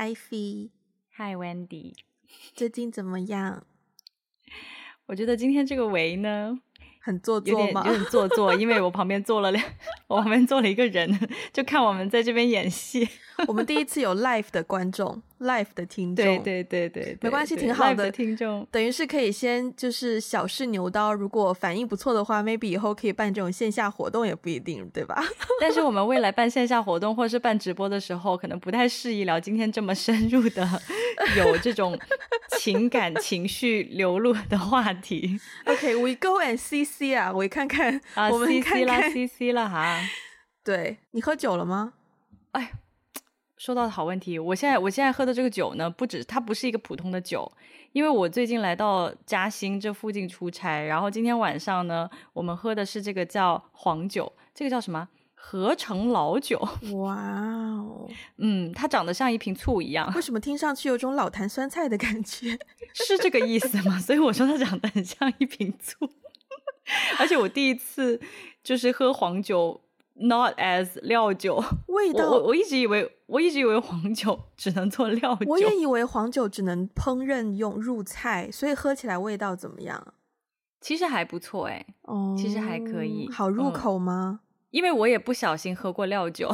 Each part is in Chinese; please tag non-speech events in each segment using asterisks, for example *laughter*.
Ivy。Hi Wendy，最近怎么样？我觉得今天这个围呢，很做作吗？有点做作，*laughs* 因为我旁边坐了两，我旁边坐了一个人，就看我们在这边演戏。我们第一次有 live 的观众，live 的听众，对对对对，没关系，挺好的。的听众等于是可以先就是小试牛刀，如果反应不错的话，maybe 以后可以办这种线下活动也不一定，对吧？*laughs* 但是我们未来办线下活动或是办直播的时候，可能不太适宜聊今天这么深入的 *laughs* 有这种情感情绪流露的话题。OK，we、okay, go and see 啊，我看看啊，我们看看 CC 啦，CC 了哈。对，你喝酒了吗？哎。说到的好问题，我现在我现在喝的这个酒呢，不止它不是一个普通的酒，因为我最近来到嘉兴这附近出差，然后今天晚上呢，我们喝的是这个叫黄酒，这个叫什么？合成老酒。哇哦，*laughs* 嗯，它长得像一瓶醋一样。为什么听上去有种老坛酸菜的感觉？*laughs* 是这个意思吗？所以我说它长得很像一瓶醋，*laughs* 而且我第一次就是喝黄酒。Not as 料酒味道，我我一直以为我一直以为黄酒 *laughs* 只能做料酒，我也以为黄酒只能烹饪用入菜，所以喝起来味道怎么样？其实还不错哎，哦，其实还可以，好入口吗？嗯，因为我也不小心喝过料酒，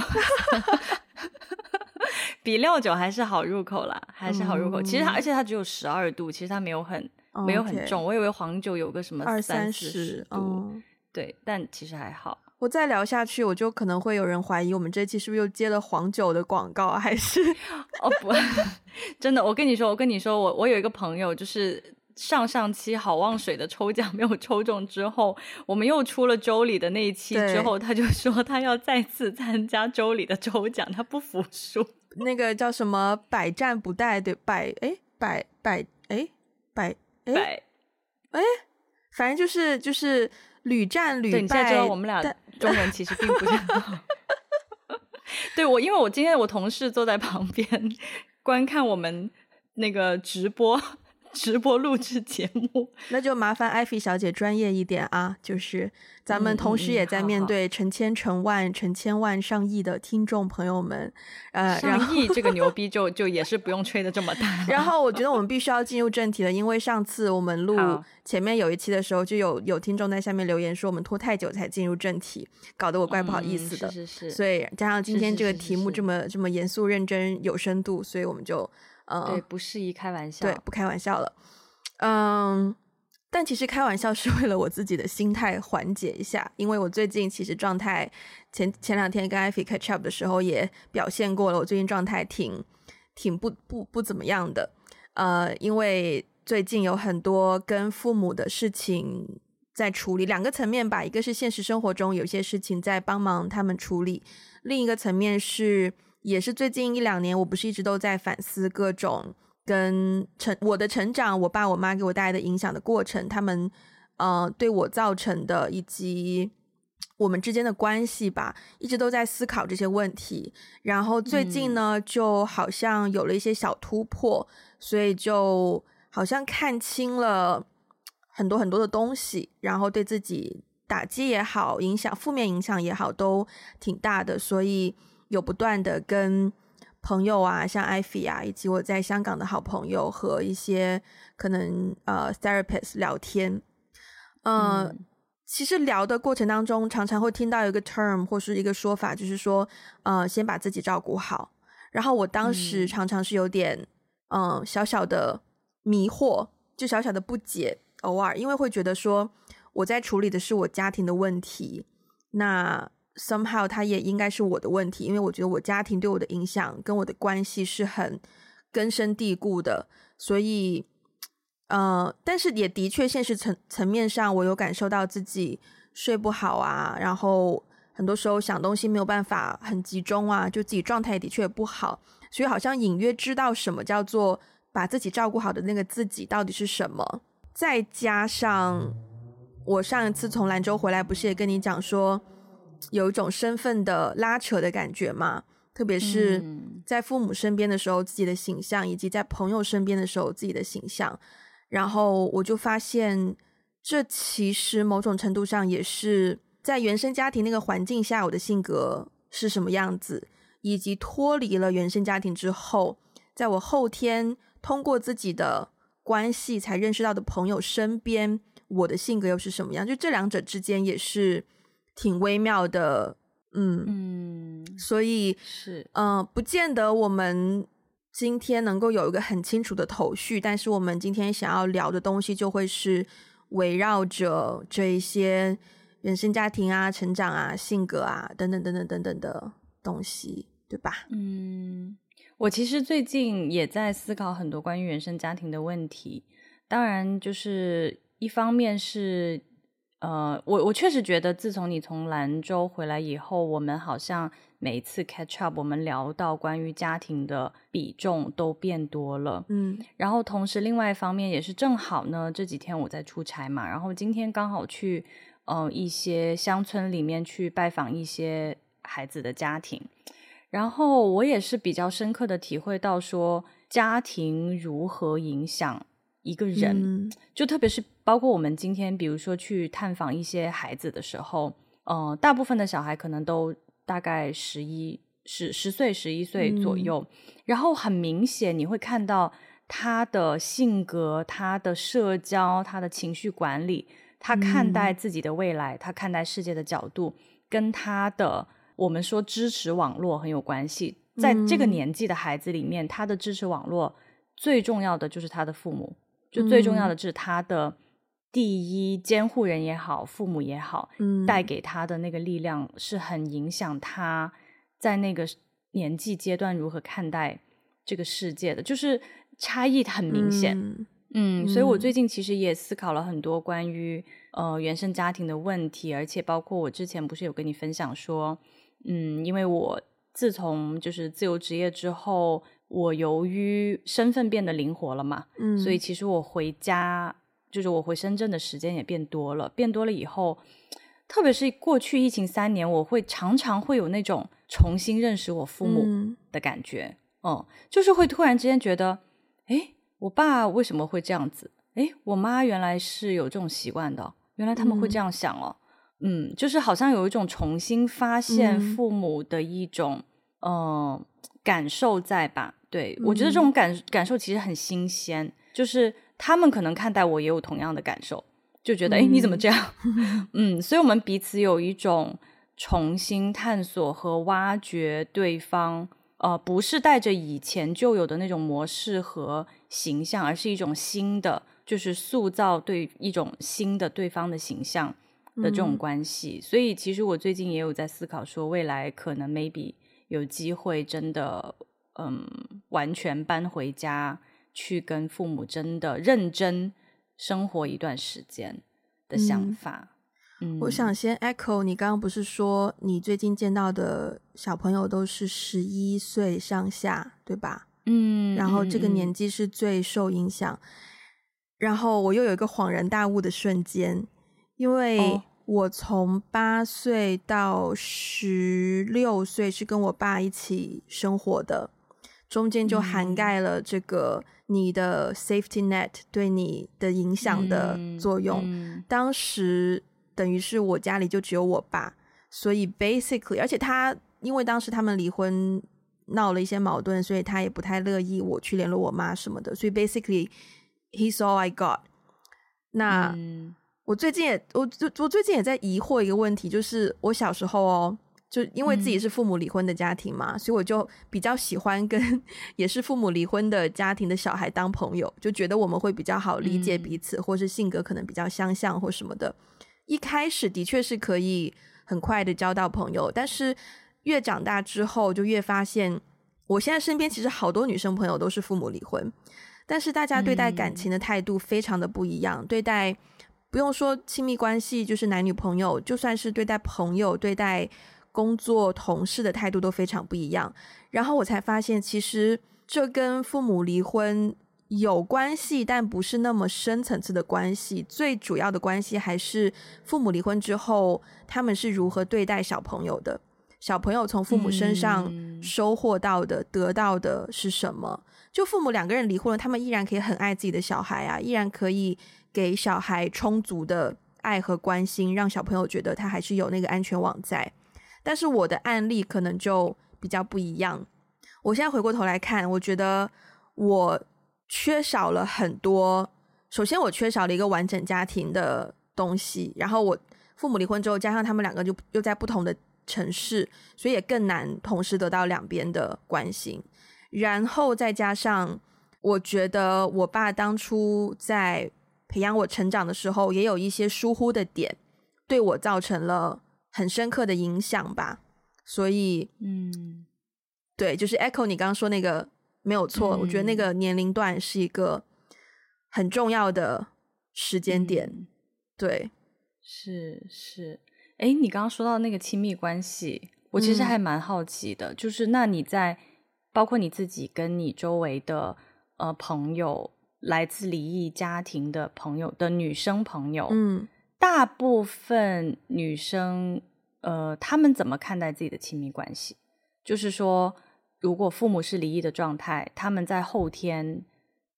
*laughs* 比料酒还是好入口啦，还是好入口。嗯，其实它而且它只有十二度，其实它没有很没有很重，Okay. 我以为黄酒有个什么二三十度，嗯，对，但其实还好。我再聊下去，我就可能会有人怀疑我们这期是不是又接了黄酒的广告，还是？*laughs* 哦不，*laughs* 真的，我跟你说，我跟你说，我我有一个朋友，就是上上期好望水的抽奖没有抽中之后，我们又出了周里的那一期之后，他就说他要再次参加周里的抽奖，他不服输。那个叫什么百战不殆，对，百哎百百哎百哎哎，反正就是就是屡战屡败。对，你现在知道我们俩。中文其实并不是很好，对我，因为我今天我同事坐在旁边观看我们那个直播。直播录制节目，*laughs* 那就麻烦艾菲小姐专业一点啊！就是咱们同时也在面对成千成万、成千万、上亿的听众朋友们，呃，上亿这个 *laughs* 牛逼就就也是不用吹的这么大。然后我觉得我们必须要进入正题了，因为上次我们录前面有一期的时候，就有有听众在下面留言说我们拖太久才进入正题，搞得我怪不好意思的。嗯、是是是。所以加上今天这个题目这么这么严肃认真有深度，所以我们就。嗯，对，不适宜开玩笑。对，不开玩笑了。嗯，但其实开玩笑是为了我自己的心态缓解一下，因为我最近其实状态前前两天跟艾菲 catch up 的时候也表现过了，我最近状态挺挺不不不怎么样的。呃，因为最近有很多跟父母的事情在处理，两个层面吧，一个是现实生活中有些事情在帮忙他们处理，另一个层面是。也是最近一两年，我不是一直都在反思各种跟成我的成长，我爸我妈给我带来的影响的过程，他们呃对我造成的以及我们之间的关系吧，一直都在思考这些问题。然后最近呢，嗯、就好像有了一些小突破，所以就好像看清了很多很多的东西，然后对自己打击也好，影响负面影响也好，都挺大的，所以。有不断的跟朋友啊，像艾菲啊，以及我在香港的好朋友和一些可能呃 therapist 聊天，呃、嗯，其实聊的过程当中，常常会听到一个 term 或是一个说法，就是说，呃，先把自己照顾好。然后我当时常常是有点，嗯、呃，小小的迷惑，就小小的不解，偶尔因为会觉得说我在处理的是我家庭的问题，那。Somehow，它也应该是我的问题，因为我觉得我家庭对我的影响跟我的关系是很根深蒂固的，所以，呃，但是也的确现实层层面上，我有感受到自己睡不好啊，然后很多时候想东西没有办法很集中啊，就自己状态也的确不好，所以好像隐约知道什么叫做把自己照顾好的那个自己到底是什么，再加上我上一次从兰州回来，不是也跟你讲说。有一种身份的拉扯的感觉嘛，特别是在父母身边的时候，自己的形象，以及在朋友身边的时候，自己的形象。然后我就发现，这其实某种程度上也是在原生家庭那个环境下，我的性格是什么样子，以及脱离了原生家庭之后，在我后天通过自己的关系才认识到的朋友身边，我的性格又是什么样？就这两者之间也是挺微妙的，嗯嗯，所以是嗯、呃，不见得我们今天能够有一个很清楚的头绪，但是我们今天想要聊的东西就会是围绕着这一些原生家庭啊、成长啊、性格啊等等等等等等的东西，对吧？嗯。我其实最近也在思考很多关于原生家庭的问题，当然就是一方面是，呃，我我确实觉得自从你从兰州回来以后，我们好像每一次 catch up，我们聊到关于家庭的比重都变多了，嗯，然后同时另外一方面也是正好呢，这几天我在出差嘛，然后今天刚好去，呃，一些乡村里面去拜访一些孩子的家庭。然后我也是比较深刻的体会到，说家庭如何影响一个人，嗯、就特别是包括我们今天，比如说去探访一些孩子的时候，呃，大部分的小孩可能都大概十一、十十岁、十一岁左右，嗯、然后很明显你会看到他的性格、他的社交、他的情绪管理，他看待自己的未来、嗯、他看待世界的角度，跟他的。我们说支持网络很有关系，在这个年纪的孩子里面，嗯、他的支持网络最重要的就是他的父母，就最重要的是他的第一监护人也好，父母也好，嗯、带给他的那个力量是很影响他在那个年纪阶段如何看待这个世界的，就是差异很明显。嗯，嗯，所以我最近其实也思考了很多关于呃原生家庭的问题，而且包括我之前不是有跟你分享说。嗯，因为我自从就是自由职业之后，我由于身份变得灵活了嘛，嗯，所以其实我回家就是我回深圳的时间也变多了，变多了以后，特别是过去疫情三年，我会常常会有那种重新认识我父母的感觉，嗯，嗯，就是会突然之间觉得，诶，我爸为什么会这样子？诶，我妈原来是有这种习惯的，原来他们会这样想哦。嗯嗯，就是好像有一种重新发现父母的一种嗯、呃、感受在吧？对，我觉得这种感感受其实很新鲜，就是他们可能看待我也有同样的感受，就觉得哎，你怎么这样？*laughs* 嗯，所以我们彼此有一种重新探索和挖掘对方，呃，不是带着以前就有的那种模式和形象，而是一种新的，就是塑造对一种新的对方的形象。的这种关系，嗯、所以其实我最近也有在思考，说未来可能 maybe 有机会真的，嗯，完全搬回家去跟父母真的认真生活一段时间的想法。嗯，我想先 echo 你刚刚不是说你最近见到的小朋友都是十一岁上下，对吧？嗯，然后这个年纪是最受影响，嗯、然后我又有一个恍然大悟的瞬间。因为我从八岁到十六岁是跟我爸一起生活的，中间就涵盖了这个你的 safety net 对你的影响的作用。嗯嗯、当时等于是我家里就只有我爸，所以 basically，而且他因为当时他们离婚闹了一些矛盾，所以他也不太乐意我去联络我妈什么的，所以 basically he's all I got。那。嗯我最近也，我就我最近也在疑惑一个问题，就是我小时候哦，就因为自己是父母离婚的家庭嘛，嗯、所以我就比较喜欢跟 *laughs* 也是父母离婚的家庭的小孩当朋友，就觉得我们会比较好理解彼此，嗯、或是性格可能比较相像或什么的。一开始的确是可以很快的交到朋友，但是越长大之后，就越发现，我现在身边其实好多女生朋友都是父母离婚，但是大家对待感情的态度非常的不一样，嗯、对待。不用说亲密关系，就是男女朋友，就算是对待朋友、对待工作同事的态度都非常不一样。然后我才发现，其实这跟父母离婚有关系，但不是那么深层次的关系。最主要的关系还是父母离婚之后，他们是如何对待小朋友的。小朋友从父母身上收获到的、嗯、得到的是什么？就父母两个人离婚了，他们依然可以很爱自己的小孩啊，依然可以。给小孩充足的爱和关心，让小朋友觉得他还是有那个安全网在。但是我的案例可能就比较不一样。我现在回过头来看，我觉得我缺少了很多。首先，我缺少了一个完整家庭的东西。然后，我父母离婚之后，加上他们两个就又在不同的城市，所以也更难同时得到两边的关心。然后再加上，我觉得我爸当初在培养我成长的时候，也有一些疏忽的点，对我造成了很深刻的影响吧。所以，嗯，对，就是 echo 你刚刚说那个没有错，嗯，我觉得那个年龄段是一个很重要的时间点。嗯，对，是是。哎，你刚刚说到那个亲密关系，我其实还蛮好奇的，嗯，就是那你在包括你自己跟你周围的呃朋友，来自离异家庭的朋友的女生朋友，嗯，大部分女生呃，她们怎么看待自己的亲密关系？就是说，如果父母是离异的状态，他们在后天。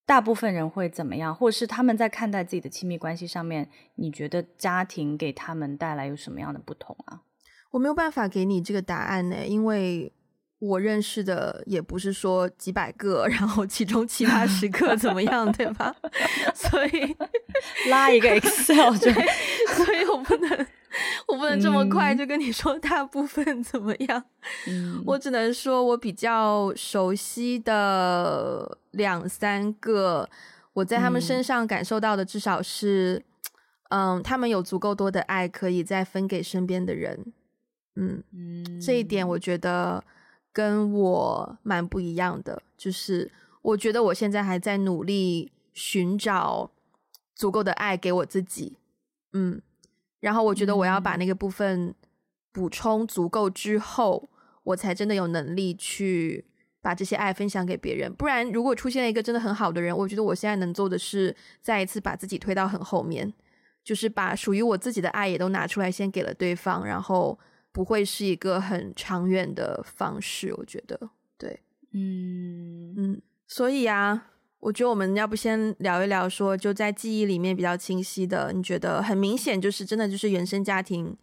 大部分人会怎么样，或者是他们在看待自己的亲密关系上面，你觉得家庭给他们带来有什么样的不同啊？我没有办法给你这个答案呢，因为我认识的也不是说几百个，然后其中七八十个怎么样，对吧？*laughs* 所以 *laughs* 拉一个 Excel，就，所以我不能。我不能这么快就跟你说大部分怎么样，嗯，我只能说我比较熟悉的两三个，我在他们身上感受到的至少是，嗯，嗯，他们有足够多的爱可以再分给身边的人，嗯，嗯，这一点我觉得跟我蛮不一样的，就是我觉得我现在还在努力寻找足够的爱给我自己，嗯。然后我觉得我要把那个部分补充足够之后，嗯，我才真的有能力去把这些爱分享给别人。不然，如果出现了一个真的很好的人，我觉得我现在能做的是再一次把自己推到很后面，就是把属于我自己的爱也都拿出来先给了对方，然后不会是一个很长远的方式。我觉得，对，嗯嗯，所以啊。我觉得我们要不先聊一聊，说就在记忆里面比较清晰的，你觉得很明显就是真的就是原生家庭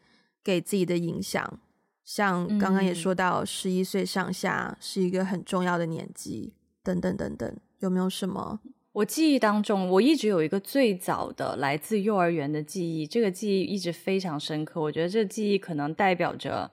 给自己的影响，像刚刚也说到十一岁上下是一个很重要的年纪，等等等等，有没有什么？我记忆当中，我一直有一个最早的来自幼儿园的记忆，这个记忆一直非常深刻。我觉得这个记忆可能代表着，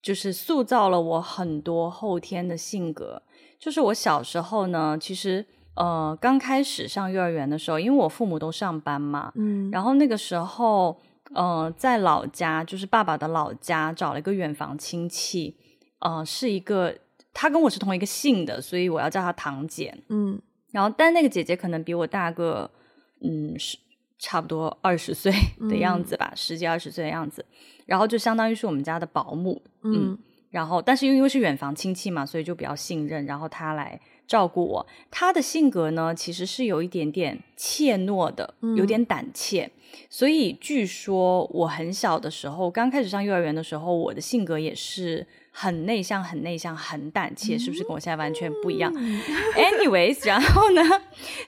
就是塑造了我很多后天的性格。就是我小时候呢，其实。呃，刚开始上幼儿园的时候，因为我父母都上班嘛，嗯，然后那个时候，呃，在老家，就是爸爸的老家，找了一个远房亲戚，呃，是一个，他跟我是同一个姓的，所以我要叫他堂姐，嗯，然后但那个姐姐可能比我大个，嗯，是差不多二十岁的样子吧，嗯、十几二十岁的样子，然后就相当于是我们家的保姆，嗯，嗯，然后但是因为是远房亲戚嘛，所以就比较信任，然后她来。照顾我，她的性格呢，其实是有一点点怯懦的，有点胆怯。嗯。所以据说我很小的时候，刚开始上幼儿园的时候，我的性格也是很内向、很内向、很胆怯，是不是跟我现在完全不一样？嗯。*laughs* Anyways，然后呢，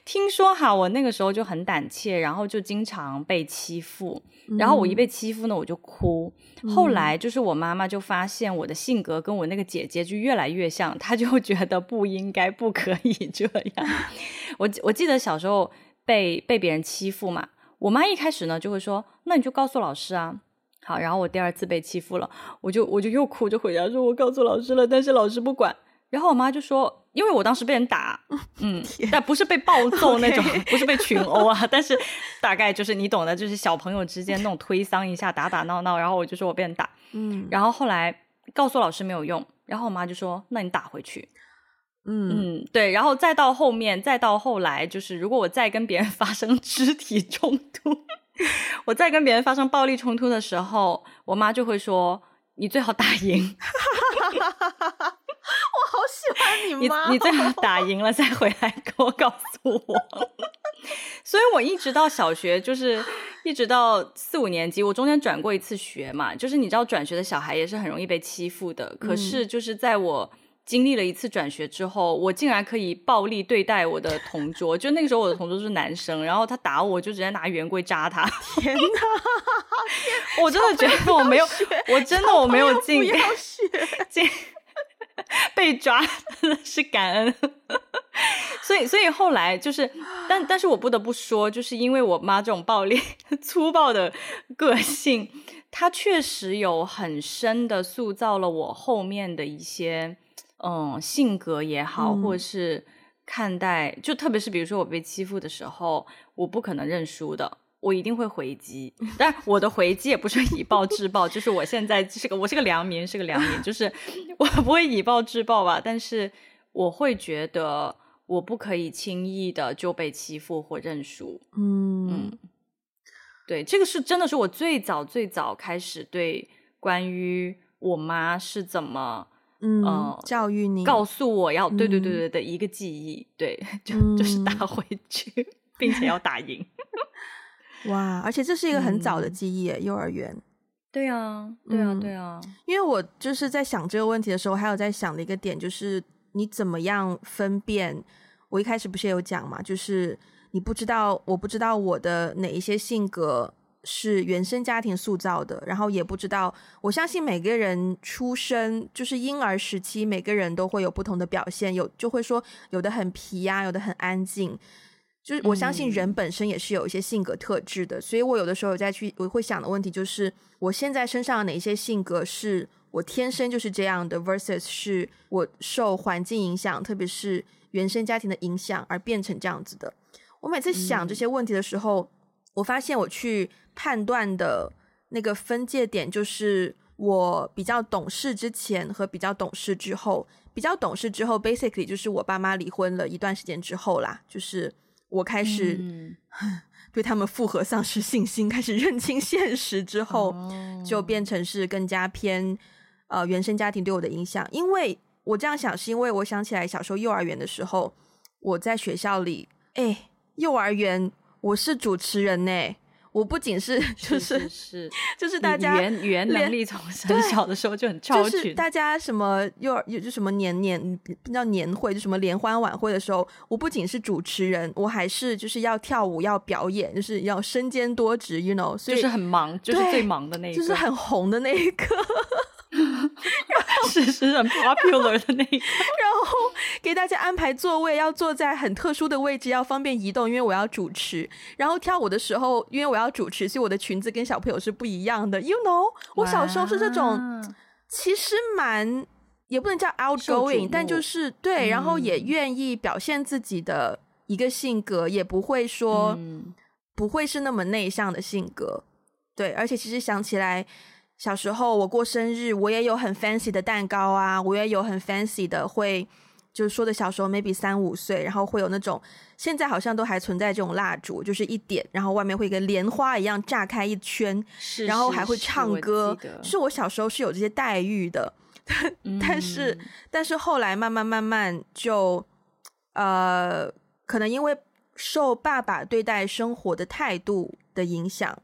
听说哈，我那个时候就很胆怯，然后就经常被欺负。然后我一被欺负呢，我就哭。后来就是我妈妈就发现我的性格跟我那个姐姐就越来越像，她就觉得不应该、不可以这样。我我记得小时候被被别人欺负嘛，我妈一开始呢就会说：“那你就告诉老师啊。”好，然后我第二次被欺负了，我就我就又哭着回家说：“我告诉老师了，但是老师不管。”然后我妈就说，因为我当时被人打，嗯，但不是被暴揍那种 *laughs* 不是被群殴啊，但是大概就是你懂的，就是小朋友之间那种推搡一下，打打闹闹，然后我就说我被人打，嗯，然后后来告诉老师没有用，然后我妈就说，那你打回去，嗯嗯，对，然后再到后面，再到后来，就是如果我再跟别人发生肢体冲突，*laughs* 我在跟别人发生暴力冲突的时候，我妈就会说，你最好打赢。*laughs* 我好喜欢你妈！你你最好打赢了再回来给我告诉我。*laughs* 所以我一直到小学，就是一直到四五年级，我中间转过一次学嘛。就是你知道，转学的小孩也是很容易被欺负的。可是就是在我经历了一次转学之后，我竟然可以暴力对待我的同桌。就那个时候我的同桌是男生，然后他打我，就直接拿圆规扎他。天哪！*laughs* 我真的觉得我没有，我真的我没有进 *laughs* 进。被抓是感恩。所以，所以后来就是，但但是我不得不说，就是因为我妈这种暴力、*laughs* 粗暴的个性，她确实有很深的塑造了我后面的一些，嗯，性格也好，或是看待，就特别是比如说我被欺负的时候，我不可能认输的，我一定会回击。但我的回击也不是以暴制暴，就是我现在是个我是个良民，是个良民，就是 *laughs* 我不会以暴制暴吧，但是我会觉得。我不可以轻易的就被欺负或认输。嗯，嗯，对，这个是真的是我最早最早开始对关于我妈是怎么嗯、呃、教育你，告诉我要对对对对的一个记忆，嗯、对，*laughs* 就就是打回去，嗯、并且要打赢。*laughs* 哇，而且这是一个很早的记忆，嗯、幼儿园。对啊，对啊，对啊。因为我就是在想这个问题的时候，还有在想的一个点就是。你怎么样分辨？我一开始不是也有讲嘛，就是你不知道，我不知道我的哪一些性格是原生家庭塑造的，然后也不知道。我相信每个人出生就是婴儿时期，每个人都会有不同的表现，有就会说有的很皮呀，有的很安静。就是我相信人本身也是有一些性格特质的，所以我有的时候有再去我会想的问题就是，我现在身上的哪些性格是。我天生就是这样的，versus 是我受环境影响，特别是原生家庭的影响而变成这样子的。我每次想这些问题的时候，嗯、我发现我去判断的那个分界点，就是我比较懂事之前和比较懂事之后。比较懂事之后，basically 就是我爸妈离婚了一段时间之后啦，就是我开始、嗯、*laughs* 对他们复合丧失信心，开始认清现实之后，哦、就变成是更加偏。呃，原生家庭对我的影响，因为我这样想，是因为我想起来小时候幼儿园的时候，我在学校里，哎，幼儿园我是主持人呢，我不仅是就是是，就是大家语言语言能力从 *laughs* 很小的时候就很超群，就是大家什么幼儿有就什么年年不叫年会，就什么联欢晚会的时候，我不仅是主持人，我还是就是要跳舞要表演，就是要身兼多职，you know，所以就是很忙，就是最忙的那一个，就是很红的那一个。*laughs* 是是很 popular 的那个，*laughs* 然后给大家安排座位，要坐在很特殊的位置，要方便移动，因为我要主持。然后跳舞的时候，因为我要主持，所以我的裙子跟小朋友是不一样的。You know，我小时候是这种，其实蛮也不能叫 outgoing，但就是对，然后也愿意表现自己的一个性格，也不会说不会是那么内向的性格。对，而且其实想起来。小时候我过生日，我也有很 fancy 的蛋糕啊，我也有很 fancy 的会，就是说的小时候 maybe 三五岁，然后会有那种，现在好像都还存在这种蜡烛，就是一点，然后外面会跟莲花一样炸开一圈，是然后还会唱歌，是，是，是我小时候是有这些待遇的，但是、嗯、但是后来慢慢慢慢就，呃，可能因为受爸爸对待生活的态度的影响。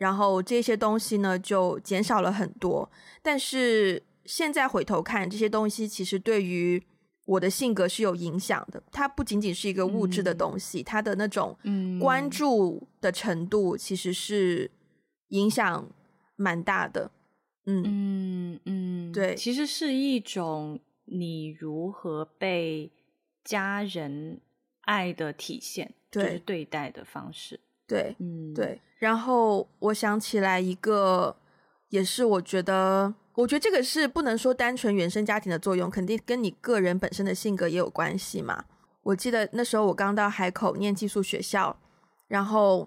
然后这些东西呢，就减少了很多，但是现在回头看，这些东西其实对于我的性格是有影响的。它不仅仅是一个物质的东西，嗯、它的那种关注的程度其实是影响蛮大的。嗯嗯嗯，对，其实是一种你如何被家人爱的体现，对，就是对待的方式。对，嗯，对。然后我想起来一个，也是我觉得，我觉得这个是不能说单纯原生家庭的作用，肯定跟你个人本身的性格也有关系嘛。我记得那时候我刚到海口念寄宿学校，然后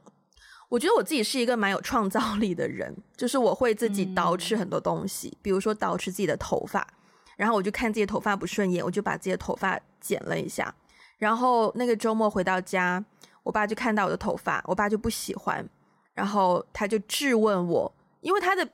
我觉得我自己是一个蛮有创造力的人，就是我会自己捯饬很多东西，嗯、比如说捯饬自己的头发，然后我就看自己的头发不顺眼，我就把自己的头发剪了一下，然后那个周末回到家。我爸就看到我的头发，我爸就不喜欢，然后他就质问我，因为他的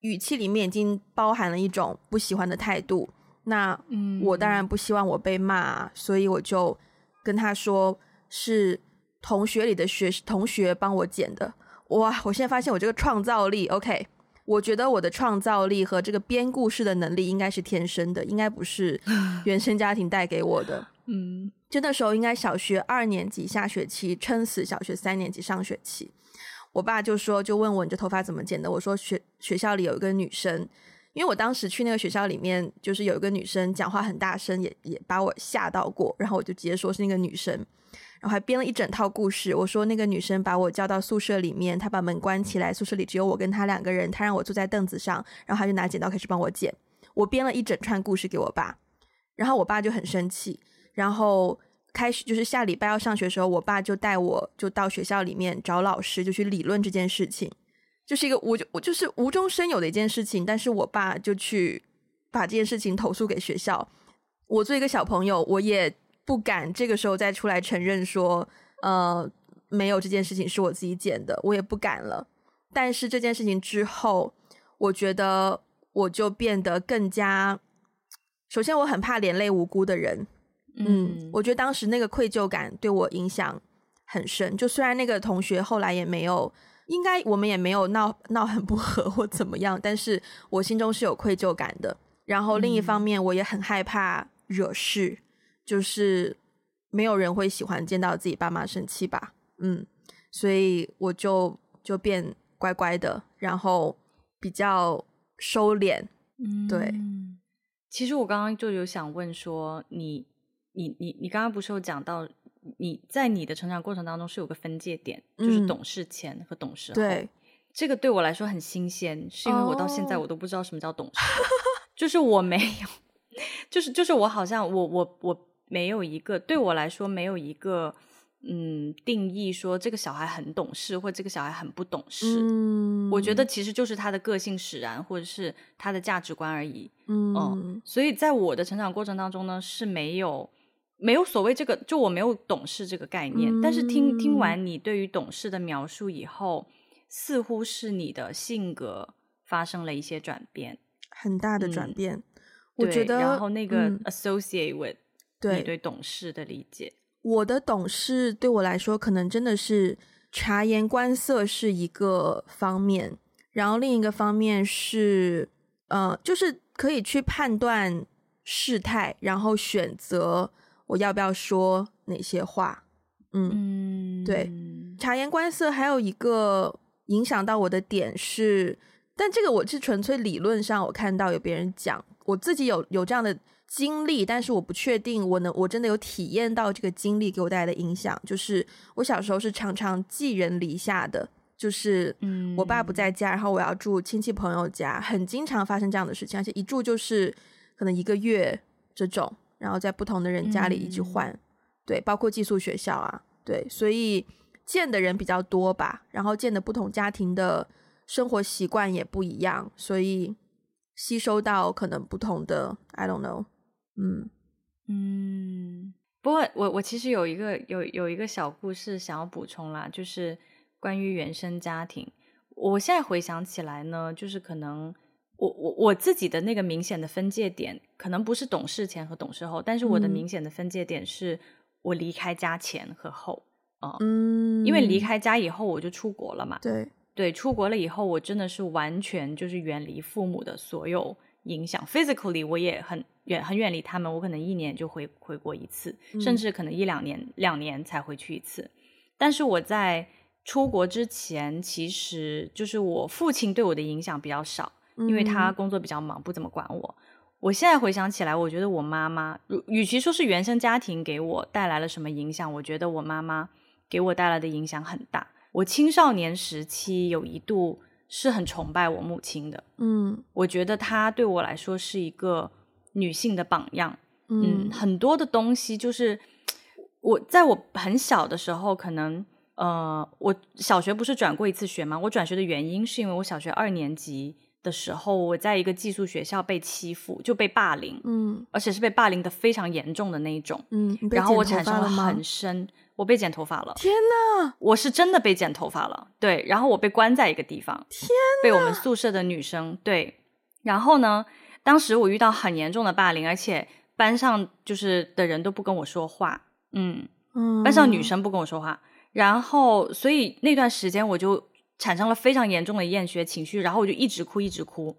语气里面已经包含了一种不喜欢的态度。那我当然不希望我被骂，所以我就跟他说是同学里的学同学帮我剪的。哇，我现在发现我这个创造力，OK，我觉得我的创造力和这个编故事的能力应该是天生的，应该不是 *laughs* 原生家庭带给我的。嗯。就那时候应该小学二年级下学期，撑死小学三年级上学期。我爸就说，就问我你这头发怎么剪的？我说学学校里有一个女生，因为我当时去那个学校里面，就是有一个女生讲话很大声，也也把我吓到过，然后我就直接说是那个女生，然后还编了一整套故事。我说那个女生把我叫到宿舍里面，她把门关起来，宿舍里只有我跟她两个人，她让我坐在凳子上，然后她就拿剪刀开始帮我剪。我编了一整串故事给我爸，然后我爸就很生气，然后开始就是下礼拜要上学的时候，我爸就带我就到学校里面找老师，就去理论这件事情。就是一个我就我就是无中生有的一件事情，但是我爸就去把这件事情投诉给学校。我作为一个小朋友，我也不敢这个时候再出来承认说，呃，没有这件事情是我自己剪的，我也不敢了。但是这件事情之后，我觉得我就变得更加，首先我很怕连累无辜的人，嗯，我觉得当时那个愧疚感对我影响很深。就虽然那个同学后来也没有。应该我们也没有闹闹很不和或怎么样，但是我心中是有愧疚感的。然后另一方面，我也很害怕惹事，嗯、就是没有人会喜欢见到自己爸妈生气吧？嗯，所以我就就变乖乖的，然后比较收敛。嗯，对。其实我刚刚就有想问说，你你你你刚刚不是有讲到？你在你的成长过程当中是有个分界点，嗯、就是懂事前和懂事后。对，这个对我来说很新鲜，是因为我到现在我都不知道什么叫懂事，哦、就是我没有，*laughs* 就是就是我好像我我我没有一个对我来说没有一个嗯定义说这个小孩很懂事或这个小孩很不懂事。嗯，我觉得其实就是他的个性使然或者是他的价值观而已。嗯，嗯，所以在我的成长过程当中呢是没有。没有所谓这个，就我没有懂事这个概念。嗯、但是听听完你对于懂事的描述以后，似乎是你的性格发生了一些转变，很大的转变。嗯、我觉得，然后那个 associate with、嗯、你对懂事的理解，我的懂事对我来说，可能真的是察言观色是一个方面，然后另一个方面是，呃，就是可以去判断事态，然后选择。我要不要说哪些话？嗯，嗯对，察言观色还有一个影响到我的点是，但这个我是纯粹理论上，我看到有别人讲，我自己有有这样的经历，但是我不确定我能我真的有体验到这个经历给我带来的影响。就是我小时候是常常寄人篱下的，就是我爸不在家，然后我要住亲戚朋友家，很经常发生这样的事情，而且一住就是可能一个月这种。然后在不同的人家里一直换，嗯、对，包括寄宿学校啊，对，所以见的人比较多吧，然后见的不同家庭的生活习惯也不一样，所以吸收到可能不同的，I don't know，嗯嗯，不过我我其实有一个有有一个小故事想要补充啦，就是关于原生家庭，我现在回想起来呢，就是可能。我我我自己的那个明显的分界点，可能不是懂事前和懂事后，但是我的明显的分界点是我离开家前和后啊，嗯，因为离开家以后我就出国了嘛，对。对，出国了以后我真的是完全就是远离父母的所有影响，physically 我也很远很远离他们，我可能一年就回回国一次，嗯，甚至可能一两年两年才回去一次，但是我在出国之前，其实就是我父亲对我的影响比较少。因为他工作比较忙，不怎么管我。我现在回想起来，我觉得我妈妈，与其说是原生家庭给我带来了什么影响，我觉得我妈妈给我带来的影响很大。我青少年时期有一度是很崇拜我母亲的，嗯，我觉得她对我来说是一个女性的榜样，嗯，嗯，很多的东西就是我在我很小的时候，可能呃，我小学不是转过一次学吗？我转学的原因是因为我小学二年级。的时候，我在一个寄宿学校被欺负，就被霸凌，嗯，而且是被霸凌的非常严重的那一种，嗯，然后我产生了很深，我被剪头发了，天呐，我是真的被剪头发了，对，然后我被关在一个地方，天，被我们宿舍的女生，对，然后呢，当时我遇到很严重的霸凌，而且班上就是的人都不跟我说话，嗯，嗯，班上女。生不跟我说话，然后所以那段时间我就。产生了非常严重的厌学情绪，然后我就一直哭，一直哭。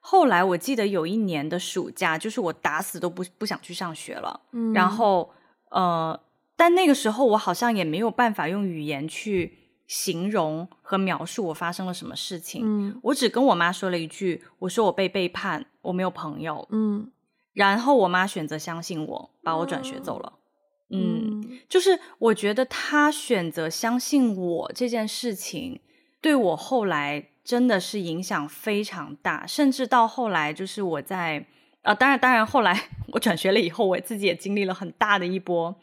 后来我记得有一年的暑假，就是我打死都不不想去上学了。嗯，然后呃，但那个时候我好像也没有办法用语言去形容和描述我发生了什么事情。嗯，我只跟我妈说了一句：“我说我被背叛，我没有朋友。”嗯，然后我妈选择相信我，把我转学走了。嗯，嗯，就是我觉得她选择相信我这件事情，对我后来真的是影响非常大，甚至到后来就是我在啊，当然当然后来 *laughs* 我转学了以后，我自己也经历了很大的一波，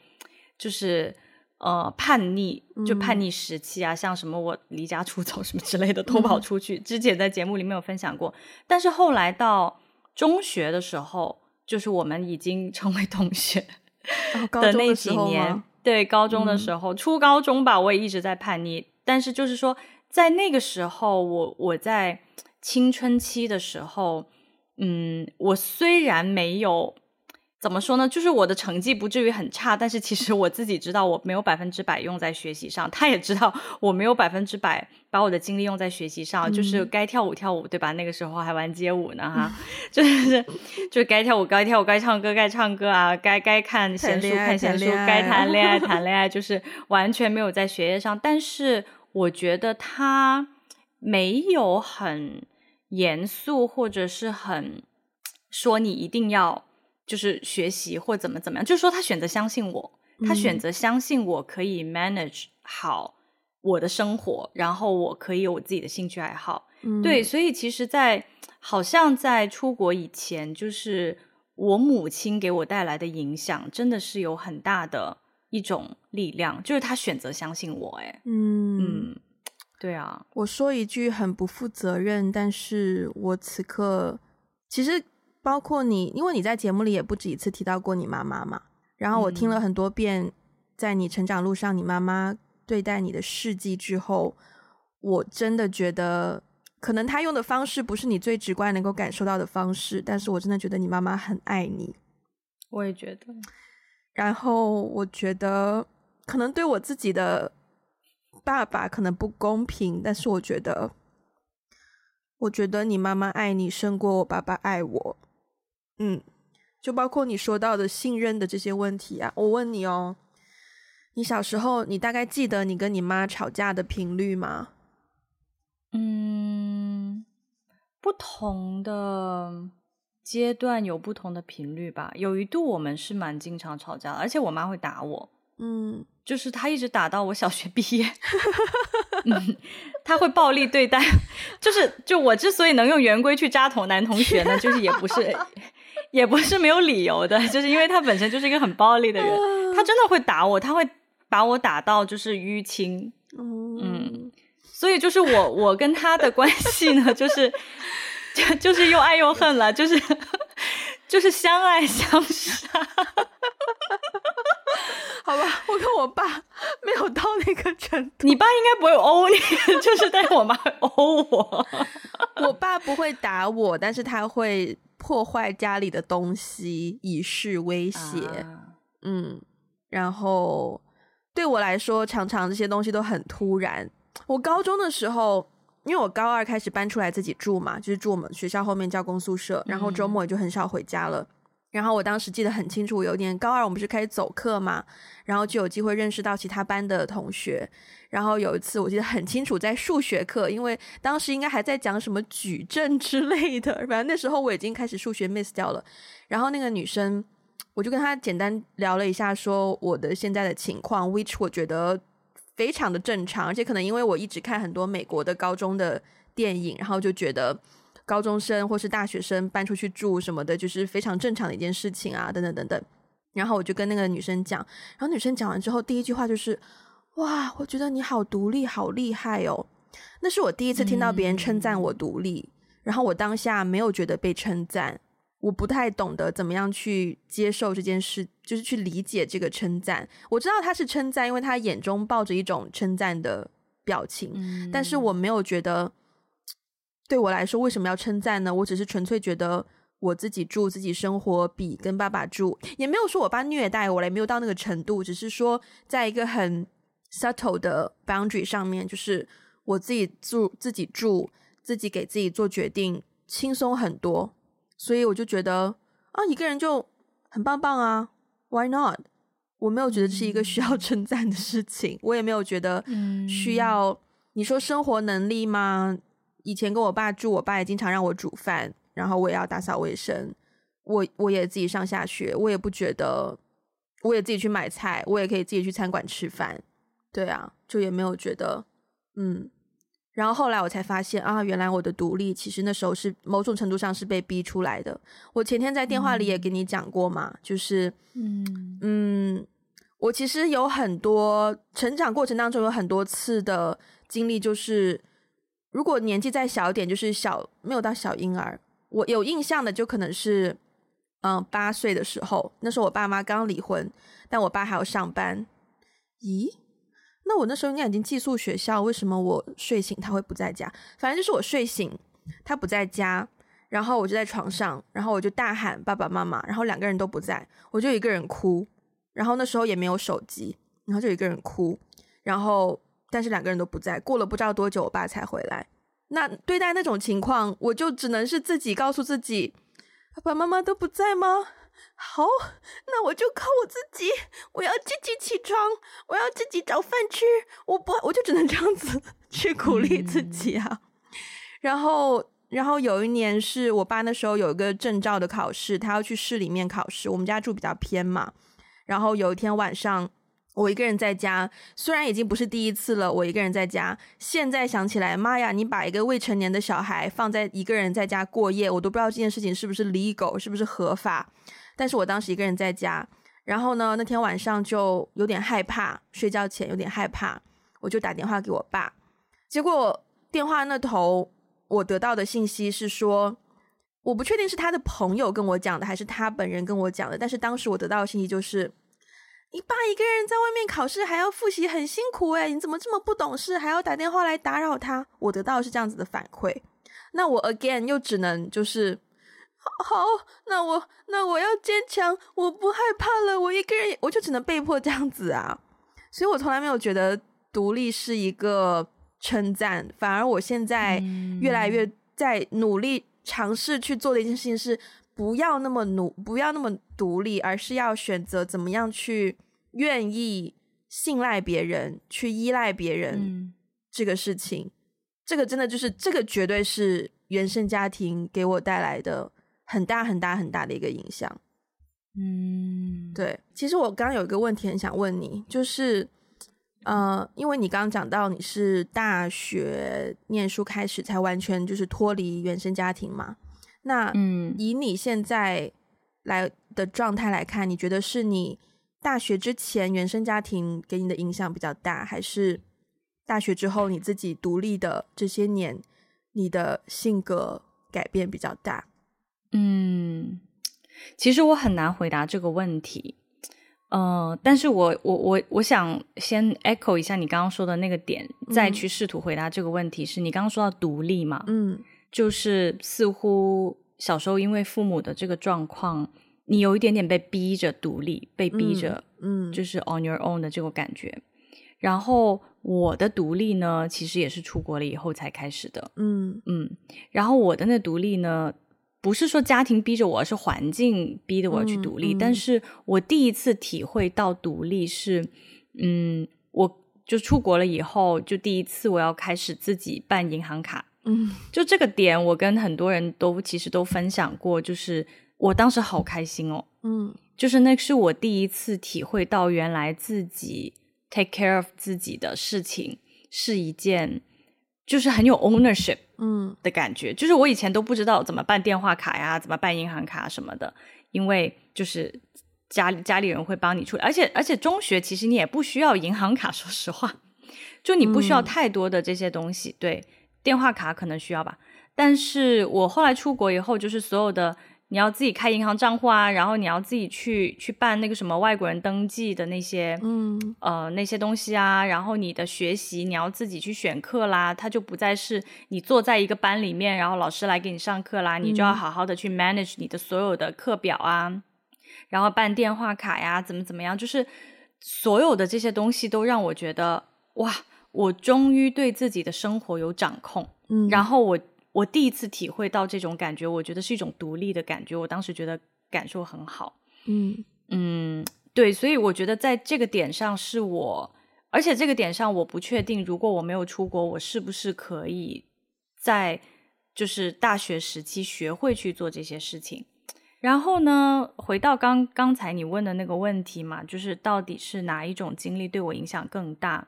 就是。呃，叛逆就叛逆时期啊，嗯、像什么我离家出走什么之类的，偷跑出去，嗯、之前在节目里面有分享过。但是后来到中学的时候，就是我们已经成为同学 *laughs* 的那几年，哦、对，高中的时候，嗯、初高中吧，我也一直在叛逆。但是就是说，在那个时候，我我在青春期的时候，嗯，我虽然没有。怎么说呢？就是我的成绩不至于很差，但是其实我自己知道我没有百分之百用在学习上，他也知道我没有百分之百把我的精力用在学习上，嗯、就是该跳舞跳舞，对吧？那个时候还玩街舞呢，哈，嗯、*laughs* 就是就是该跳舞该跳舞，该唱歌该唱歌啊，该该看闲书看闲书，该谈恋爱谈恋爱，就是完全没有在学业上。但是我觉得他没有很严肃，或者是很说你一定要。就是学习或怎么怎么样，就是说他选择相信我，他选择相信我可以 manage 好我的生活，然后我可以有我自己的兴趣爱好。嗯、对，所以其实在，在好像在出国以前，就是我母亲给我带来的影响，真的是有很大的一种力量，就是他选择相信我。哎，嗯嗯，对啊，我说一句很不负责任，但是我此刻其实。包括你，因为你在节目里也不止一次提到过你妈妈嘛。然后我听了很多遍，在你成长路上，你妈妈对待你的事迹之后，我真的觉得，可能她用的方式不是你最直观能够感受到的方式，但是我真的觉得你妈妈很爱你。我也觉得。然后我觉得，可能对我自己的爸爸可能不公平，但是我觉得，我觉得你妈妈爱你胜过我爸爸爱我。嗯，就包括你说到的信任的这些问题啊，我问你哦，你小时候你大概记得你跟你妈吵架的频率吗？嗯，不同的阶段有不同的频率吧。有一度我们是蛮经常吵架的，而且我妈会打我。嗯，就是她一直打到我小学毕业。嗯，她会暴力对待，就是就我之所以能用圆规去扎头男同学呢，就是也不是。*laughs* 也不是没有理由的，就是因为他本身就是一个很暴力的人，他真的会打我，他会把我打到就是淤青，嗯，所以就是我我跟他的关系呢，就是就 *laughs* 就是又爱又恨了，就是 *laughs* 就是相爱相杀，*laughs* 好吧，我跟我爸没有到那个程度，你爸应该不会殴你，就是但是我妈会殴我，我爸不会打我，但是他会。破坏家里的东西以示威胁，啊、嗯，然后对我来说，常常这些东西都很突然。我高中的时候，因为我高二开始搬出来自己住嘛，就是住我们学校后面教工宿舍，然后周末也就很少回家了。嗯然后我当时记得很清楚，有一年高二我们不是开始走课嘛，然后就有机会认识到其他班的同学。然后有一次我记得很清楚，在数学课，因为当时应该还在讲什么矩阵之类的，反正那时候我已经开始数学 miss 掉了。然后那个女生，我就跟她简单聊了一下，说我的现在的情况，which 我觉得非常的正常，而且可能因为我一直看很多美国的高中的电影，然后就觉得。高中生或是大学生搬出去住什么的，就是非常正常的一件事情啊，等等等等。然后我就跟那个女生讲，然后女生讲完之后，第一句话就是：“哇，我觉得你好独立，好厉害哦。”那是我第一次听到别人称赞我独立，嗯、然后我当下没有觉得被称赞，我不太懂得怎么样去接受这件事，就是去理解这个称赞。我知道他是称赞，因为他眼中抱着一种称赞的表情，嗯、但是我没有觉得。对我来说，为什么要称赞呢？我只是纯粹觉得我自己住、自己生活比跟爸爸住，也没有说我爸虐待我，也没有到那个程度，只是说在一个很 subtle 的 boundary 上面，就是我自己住、自己住、自己给自己做决定，轻松很多。所以我就觉得啊，一个人就很棒棒啊，Why not？我没有觉得是一个需要称赞的事情，我也没有觉得需要。嗯、你说生活能力吗？以前跟我爸住，我爸也经常让我煮饭，然后我也要打扫卫生，我我也自己上下学，我也不觉得，我也自己去买菜，我也可以自己去餐馆吃饭，对啊，就也没有觉得，嗯。然后后来我才发现啊，原来我的独立其实那时候是某种程度上是被逼出来的。我前天在电话里也跟你讲过嘛，嗯、就是，嗯嗯，我其实有很多成长过程当中有很多次的经历，就是如果年纪再小一点，就是小没有到小婴儿，我有印象的就可能是，嗯，八岁的时候，那时候我爸妈刚离婚，但我爸还要上班，咦？那我那时候应该已经寄宿学校，为什么我睡醒他会不在家？反正就是我睡醒他不在家，然后我就在床上，然后我就大喊爸爸妈妈，然后两个人都不在，我就一个人哭。然后那时候也没有手机，然后就一个人哭。然后但是两个人都不在，过了不知道多久，我爸才回来。那对待那种情况，我就只能是自己告诉自己，爸爸妈妈都不在吗？好，那我就靠我自己，我要自己起床，我要自己找饭吃，我不，我就只能这样子去鼓励自己啊。嗯、然后，然后有一年是我爸那时候有一个证照的考试，他要去市里面考试。我们家住比较偏嘛，然后有一天晚上。我一个人在家，虽然已经不是第一次了。我一个人在家，现在想起来，妈呀！你把一个未成年的小孩放在一个人在家过夜，我都不知道这件事情是不是 legal，是不是合法。但是我当时一个人在家，然后呢，那天晚上就有点害怕，睡觉前有点害怕，我就打电话给我爸。结果电话那头我得到的信息是说，我不确定是他的朋友跟我讲的，还是他本人跟我讲的。但是当时我得到的信息就是。你爸一个人在外面考试，还要复习，很辛苦诶，你怎么这么不懂事，还要打电话来打扰他？我得到是这样子的反馈，那我 again 又只能就是，好，那我那我要坚强，我不害怕了，我一个人，我就只能被迫这样子啊。所以我从来没有觉得独立是一个称赞，反而我现在越来越在努力尝试去做的一件事情是。不要那么努，不要那么独立，而是要选择怎么样去愿意信赖别人，去依赖别人。嗯，这个事情，这个真的就是这个绝对是原生家庭给我带来的很大很大很大的一个影响。嗯，对。其实我刚刚有一个问题很想问你，就是，呃，因为你刚刚讲到你是大学念书开始才完全就是脱离原生家庭嘛？那嗯，以你现在来的状态来看，你觉得是你大学之前原生家庭给你的影响比较大，还是大学之后你自己独立的这些年，你的性格改变比较大？嗯，其实我很难回答这个问题。呃，但是我我我我想先 echo 一下你刚刚说的那个点，再去试图回答这个问题。是你刚刚说到独立嘛？嗯。就是似乎小时候因为父母的这个状况，你有一点点被逼着独立，被逼着，嗯，就是 on your own 的这个感觉。嗯，然后我的独立呢，其实也是出国了以后才开始的，嗯嗯。然后我的那独立呢，不是说家庭逼着我，而是环境逼着我去独立。嗯，但是我第一次体会到独立是，嗯，我就出国了以后，就第一次我要开始自己办银行卡。嗯，*laughs* 就这个点，我跟很多人都其实都分享过，就是我当时好开心哦，嗯，就是那是我第一次体会到，原来自己 take care of 自己的事情是一件，就是很有 ownership，嗯的感觉，嗯，就是我以前都不知道怎么办电话卡呀，怎么办银行卡什么的，因为就是家里家里人会帮你处理，而且而且中学其实你也不需要银行卡，*laughs* 说实话，就你不需要太多的这些东西，嗯，对。电话卡可能需要吧，但是我后来出国以后，就是所有的你要自己开银行账户啊，然后你要自己去去办那个什么外国人登记的那些，嗯，呃，那些东西啊，然后你的学习你要自己去选课啦，它就不再是你坐在一个班里面，然后老师来给你上课啦，你就要好好的去 manage 你的所有的课表啊，嗯，然后办电话卡呀，怎么怎么样，就是所有的这些东西都让我觉得哇。我终于对自己的生活有掌控，嗯，然后我我第一次体会到这种感觉，我觉得是一种独立的感觉。我当时觉得感受很好，嗯嗯，对，所以我觉得在这个点上是我，而且这个点上我不确定，如果我没有出国，我是不是可以在就是大学时期学会去做这些事情。然后呢，回到刚刚才你问的那个问题嘛，就是到底是哪一种经历对我影响更大？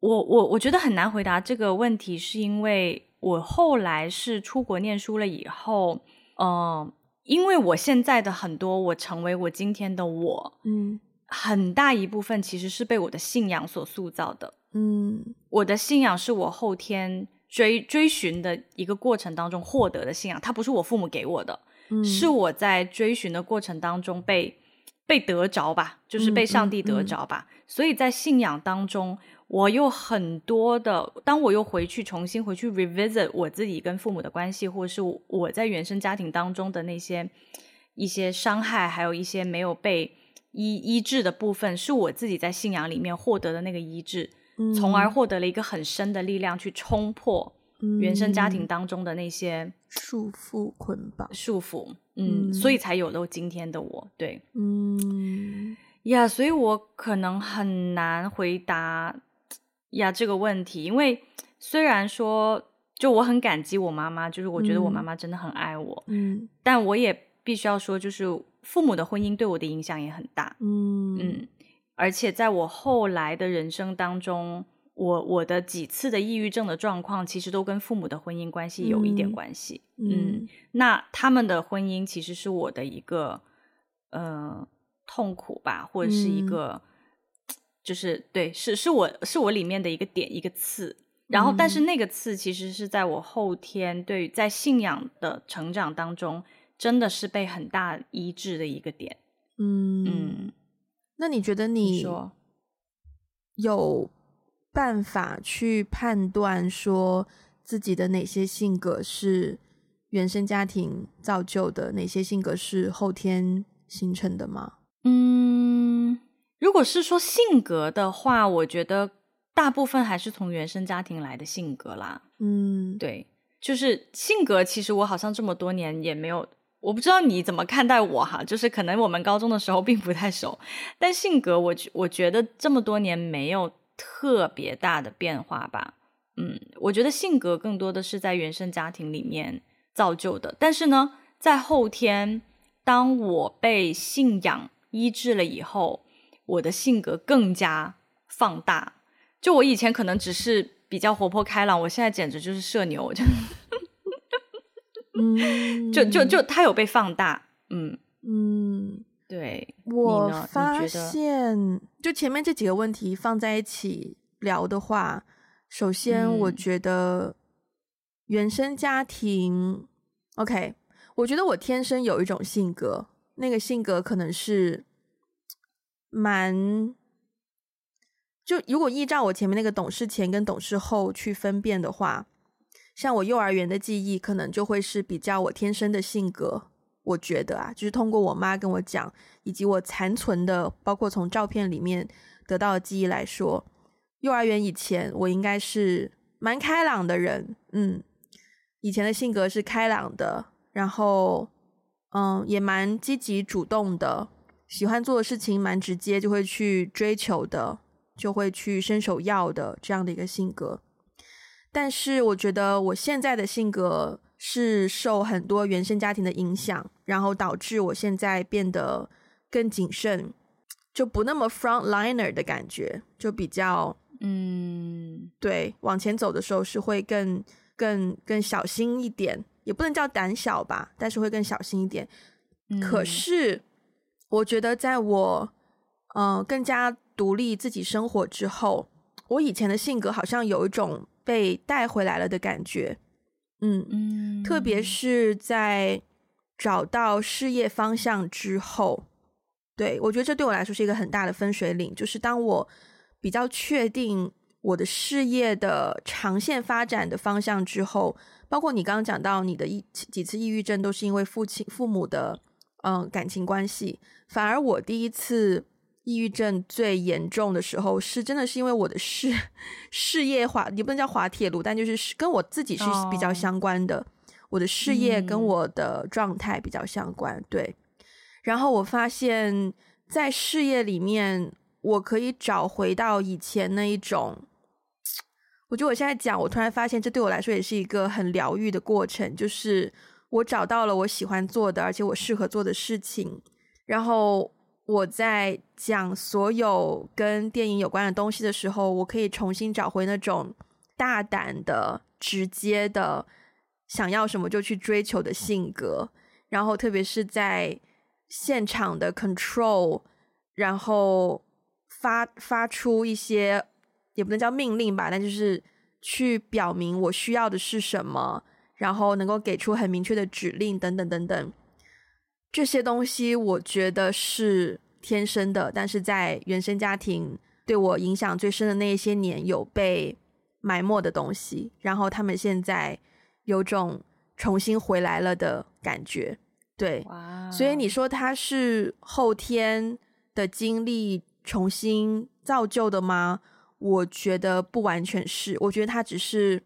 我我我觉得很难回答这个问题，是因为我后来是出国念书了以后，嗯、呃，因为我现在的很多我成为我今天的我，嗯，很大一部分其实是被我的信仰所塑造的，嗯，我的信仰是我后天追追寻的一个过程当中获得的信仰，它不是我父母给我的。是我在追寻的过程当中被被得着吧，就是被上帝得着吧。嗯嗯嗯、所以在信仰当中，我又很多的，当我又回去重新回去 revisit 我自己跟父母的关系，或者是我在原生家庭当中的那些一些伤害，还有一些没有被医医治的部分，是我自己在信仰里面获得的那个医治，嗯、从而获得了一个很深的力量去冲破。原生家庭当中的那些束缚、捆绑、束缚，嗯，嗯，所以才有了今天的我。对，嗯，呀，所以我可能很难回答呀这个问题，因为虽然说，就我很感激我妈妈，就是我觉得我妈妈真的很爱我，嗯，但我也必须要说，就是父母的婚姻对我的影响也很大，嗯。嗯，而且在我后来的人生当中。我我的几次的抑郁症的状况，其实都跟父母的婚姻关系有一点关系。嗯，嗯，那他们的婚姻其实是我的一个呃痛苦吧，或者是一个，嗯、就是对，是是我是我里面的一个点一个刺。然后，但是那个刺其实是在我后天对在信仰的成长当中，真的是被很大医治的一个点。嗯嗯，那你觉得你说有？办法去判断说自己的哪些性格是原生家庭造就的，哪些性格是后天形成的吗？嗯，如果是说性格的话，我觉得大部分还是从原生家庭来的性格啦。嗯，对，就是性格。其实我好像这么多年也没有，我不知道你怎么看待我哈。就是可能我们高中的时候并不太熟，但性格我我觉得这么多年没有。特别大的变化吧，嗯，我觉得性格更多的是在原生家庭里面造就的。但是呢，在后天，当我被信仰医治了以后，我的性格更加放大。就我以前可能只是比较活泼开朗，我现在简直就是社牛，*laughs* 就，嗯，就就就他有被放大，嗯嗯。对，我发现，就前面这几个问题放在一起聊的话，首先我觉得原生家庭，嗯，OK，我觉得我天生有一种性格，那个性格可能是蛮，就如果依照我前面那个懂事前跟懂事后去分辨的话，像我幼儿园的记忆，可能就会是比较我天生的性格。我觉得啊，就是通过我妈跟我讲，以及我残存的，包括从照片里面得到的记忆来说，幼儿园以前我应该是蛮开朗的人，嗯，以前的性格是开朗的，然后嗯，也蛮积极主动的，喜欢做的事情蛮直接，就会去追求的，就会去伸手要的这样的一个性格。但是我觉得我现在的性格。是受很多原生家庭的影响，然后导致我现在变得更谨慎，就不那么 frontliner 的感觉，就比较嗯，对，往前走的时候是会更更更小心一点，也不能叫胆小吧，但是会更小心一点。嗯、可是我觉得在我嗯、呃、更加独立自己生活之后，我以前的性格好像有一种被带回来了的感觉。嗯嗯，特别是在找到事业方向之后，对，我觉得这对我来说是一个很大的分水岭。就是当我比较确定我的事业的长线发展的方向之后，包括你刚刚讲到你的一几次抑郁症都是因为父亲父母的嗯感情关系，反而我第一次。抑郁症最严重的时候是真的是因为我的事 *laughs* 事业滑，也不能叫滑铁卢，但就是跟我自己是比较相关的。Oh. 我的事业跟我的状态比较相关，对。然后我发现在事业里面，我可以找回到以前那一种。我觉得我现在讲，我突然发现，这对我来说也是一个很疗愈的过程。就是我找到了我喜欢做的，而且我适合做的事情。然后我在讲所有跟电影有关的东西的时候，我可以重新找回那种大胆的、直接的，想要什么就去追求的性格。然后特别是在现场的 control，然后发发出一些。也不能叫命令吧，但就是去表明我需要的是什么，然后能够给出很明确的指令，等等等等。这些东西我觉得是天生的，但是在原生家庭对我影响最深的那一些年，有被埋没的东西，然后他们现在有种重新回来了的感觉。对，Wow. 所以你说他是后天的经历重新造就的吗？我觉得不完全是，我觉得他只是，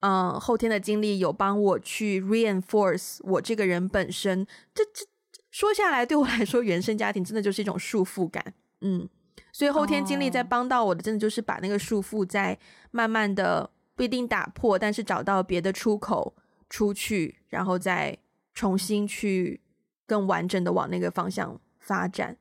嗯，后天的经历有帮我去 reinforce 我这个人本身。这这说下来，对我来说，原生家庭真的就是一种束缚感，嗯，所以后天经历在帮到我的，真的就是把那个束缚在慢慢的不一定打破，但是找到别的出口出去，然后再重新去更完整的往那个方向发展，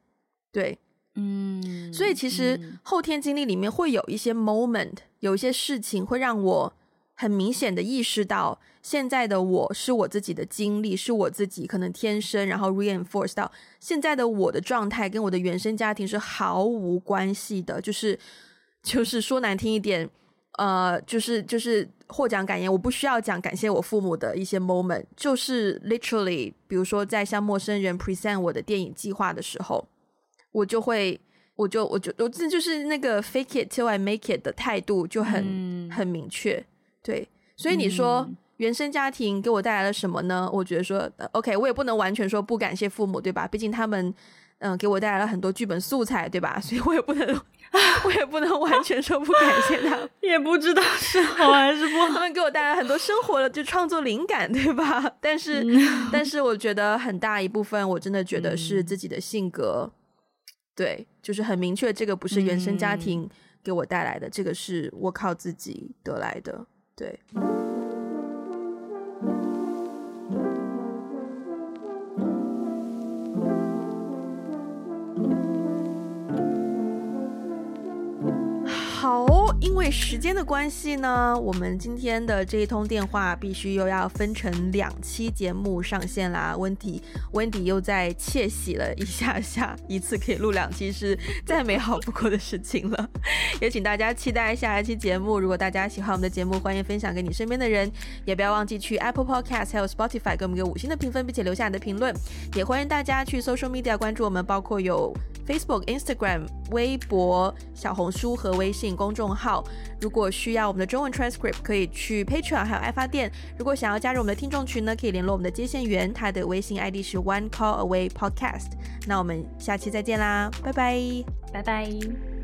对。嗯，所以其实后天经历里面会有一些 moment，有一些事情会让我很明显的意识到，现在的我是我自己的经历，是我自己可能天生，然后 reinforce 到现在的我的状态跟我的原生家庭是毫无关系的，就是就是说难听一点，呃，就是就是获奖感言，我不需要讲感谢我父母的一些 moment，就是 literally，比如说在向陌生人 present 我的电影计划的时候。我就会，我就我就我这就是那个 fake it till I make it 的态度就很、嗯、很明确，对。所以你说、嗯、原生家庭给我带来了什么呢？我觉得说，OK，我也不能完全说不感谢父母，对吧？毕竟他们嗯、呃、给我带来了很多剧本素材，对吧？*laughs* 所以我也不能，*laughs* 我也不能完全说不感谢他，*laughs* 也不知道是好还是不好。他们给我带来很多生活的就创作灵感，对吧？但是、嗯、但是我觉得很大一部分，我真的觉得是自己的性格。对，就是很明确，这个不是原生家庭给我带来的，嗯、这个是我靠自己得来的。对，好。因为时间的关系呢，我们今天的这一通电话必须又要分成两期节目上线啦。温迪，温迪又在窃喜了一下下，一次可以录两期是再美好不过的事情了。也请大家期待下一期节目。如果大家喜欢我们的节目，欢迎分享给你身边的人，也不要忘记去 Apple Podcast 还有 Spotify 给我们一个五星的评分，并且留下你的评论。也欢迎大家去 Social Media 关注我们，包括有 Facebook、Instagram、微博、小红书和微信公众号。如果需要我们的中文 transcript，可以去 Patreon 还有爱发电。如果想要加入我们的听众群呢，可以联络我们的接线员，他的微信 ID 是 One Call Away Podcast。那我们下期再见啦，拜拜，拜拜。